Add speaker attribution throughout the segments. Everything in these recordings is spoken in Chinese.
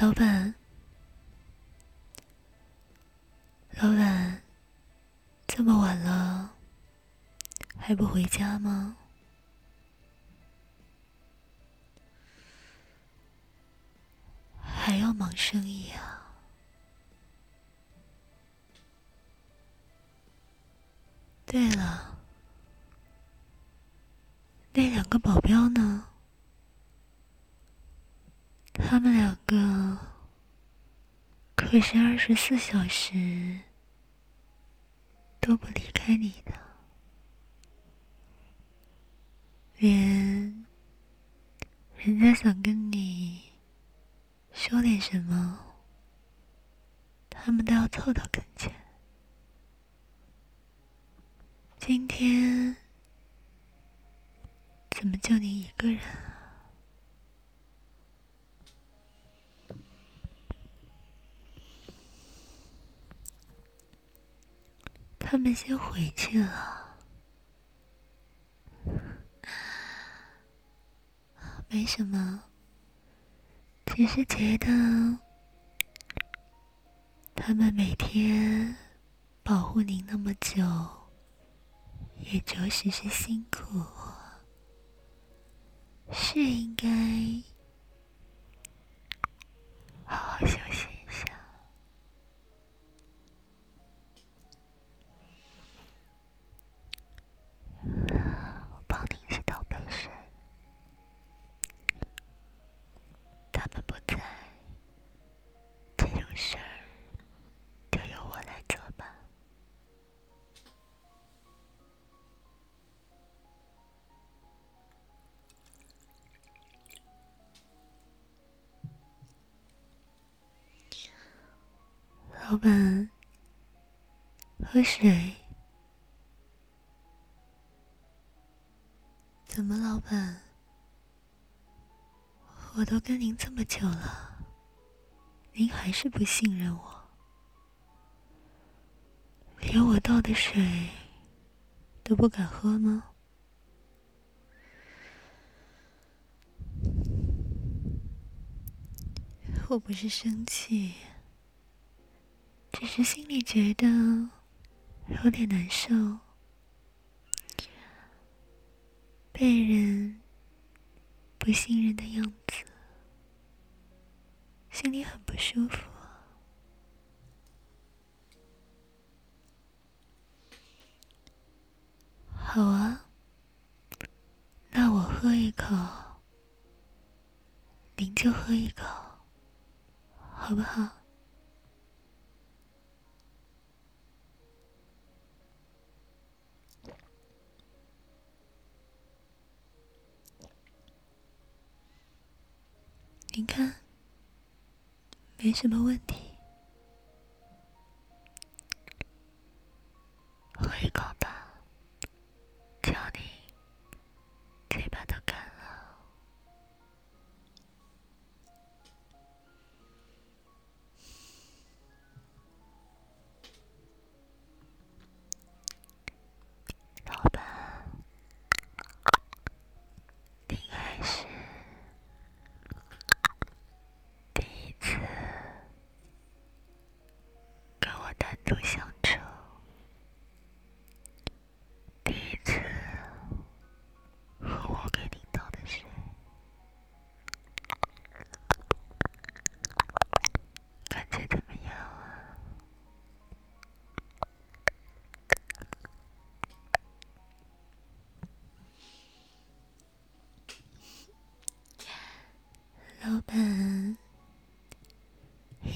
Speaker 1: 老板，老板，这么晚了，还不回家吗？还要忙生意啊？对了，那两个保镖呢？他们两个可是二十四小时都不离开你的，连人家想跟你说点什么，他们都要凑到跟前。今天怎么就你一个人？他们先回去了，没什么，只是觉得他们每天保护您那么久，也着实是辛苦，是应该好好休息。老板，喝水。怎么，老板？我都跟您这么久了，您还是不信任我？连我倒的水都不敢喝吗？我不是生气。只是心里觉得有点难受，被人不信任的样子，心里很不舒服。好啊，那我喝一口，您就喝一口，好不好？你看，没什么问题。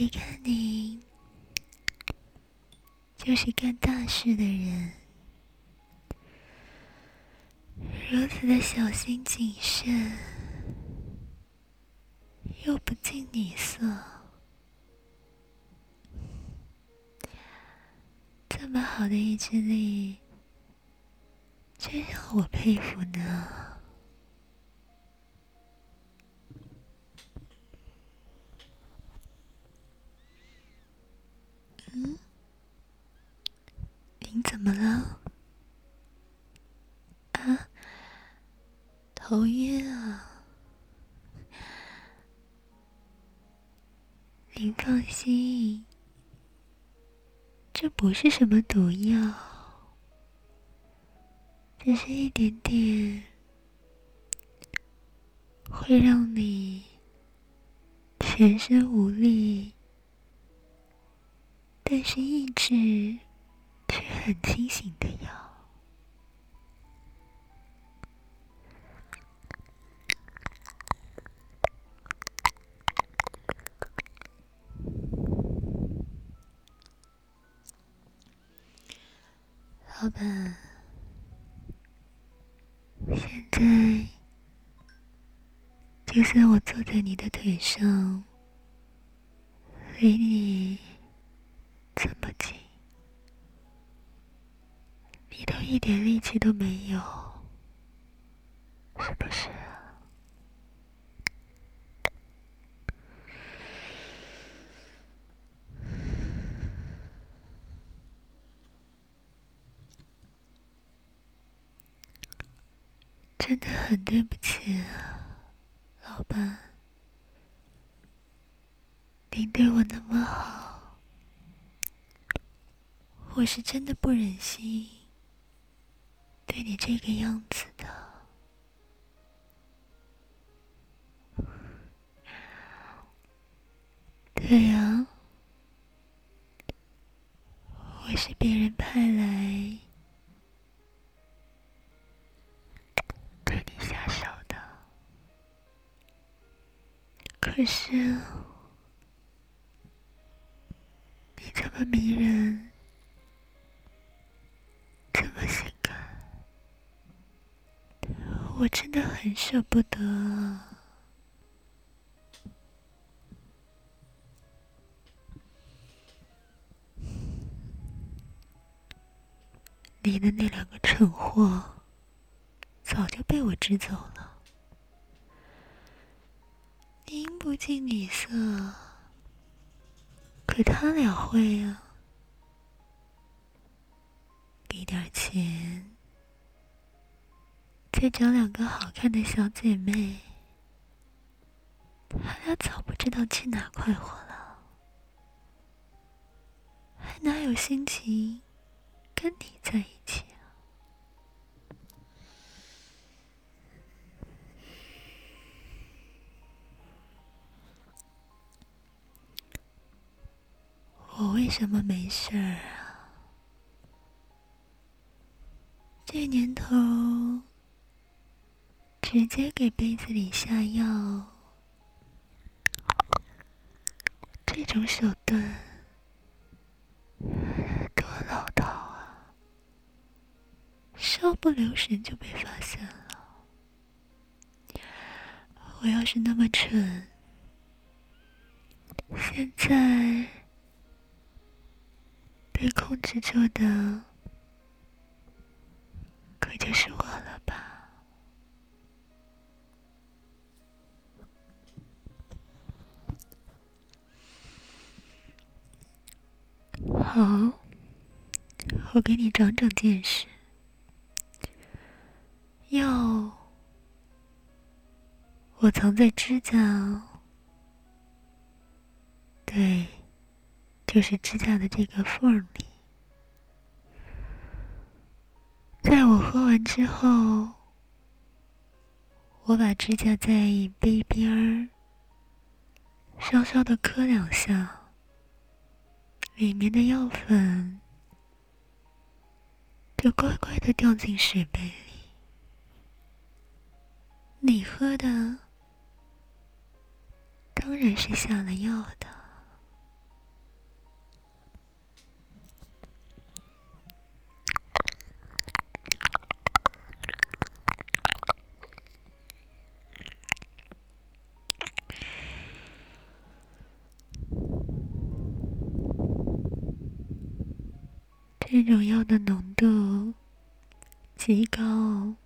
Speaker 1: 一看你就是干大事的人，如此的小心谨慎，又不近女色，这么好的意志力，真让我佩服呢。您怎么了？啊，头晕啊？您放心，这不是什么毒药，只是一点点会让你全身无力，但是意志很清醒的药。老板，现在就算我坐在你的腿上，离你这么近，一点力气都没有，是不是？真的很对不起啊，老板，您对我那么好，我是真的不忍心对你这个样子的。对呀，我是别人派来对你下手的。可是，你这么迷人，我真的很舍不得。你的那两个蠢货，早就被我支走了。您不近女色，可他俩会啊！给点钱，再找两个好看的小姐妹，他俩早不知道去哪快活了，还哪有心情跟你在一起啊？我为什么没事儿啊？这年头，直接给杯子里下药，这种手段多老套啊！稍不留神就被发现了。我要是那么蠢，现在……被控制住的，可就是我好，我给你长长见识。药，我藏在指甲。对。就是指甲的这个缝里，在我喝完之后，我把指甲在杯边儿稍稍的磕两下，里面的药粉就乖乖的掉进水杯里。你喝的当然是下了药的。这种药的浓度极高。